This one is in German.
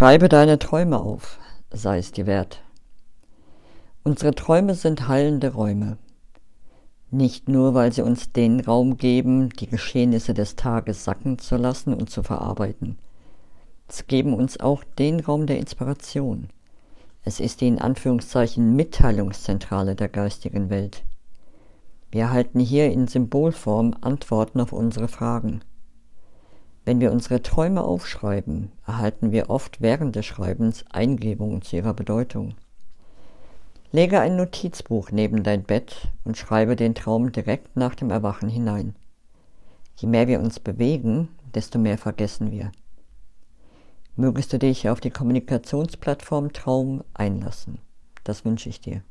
Schreibe deine Träume auf, sei es dir wert. Unsere Träume sind heilende Räume. Nicht nur, weil sie uns den Raum geben, die Geschehnisse des Tages sacken zu lassen und zu verarbeiten. Sie geben uns auch den Raum der Inspiration. Es ist die in Anführungszeichen Mitteilungszentrale der geistigen Welt. Wir erhalten hier in Symbolform Antworten auf unsere Fragen. Wenn wir unsere Träume aufschreiben, erhalten wir oft während des Schreibens Eingebungen zu ihrer Bedeutung. Lege ein Notizbuch neben dein Bett und schreibe den Traum direkt nach dem Erwachen hinein. Je mehr wir uns bewegen, desto mehr vergessen wir. Mögest du dich auf die Kommunikationsplattform Traum einlassen. Das wünsche ich dir.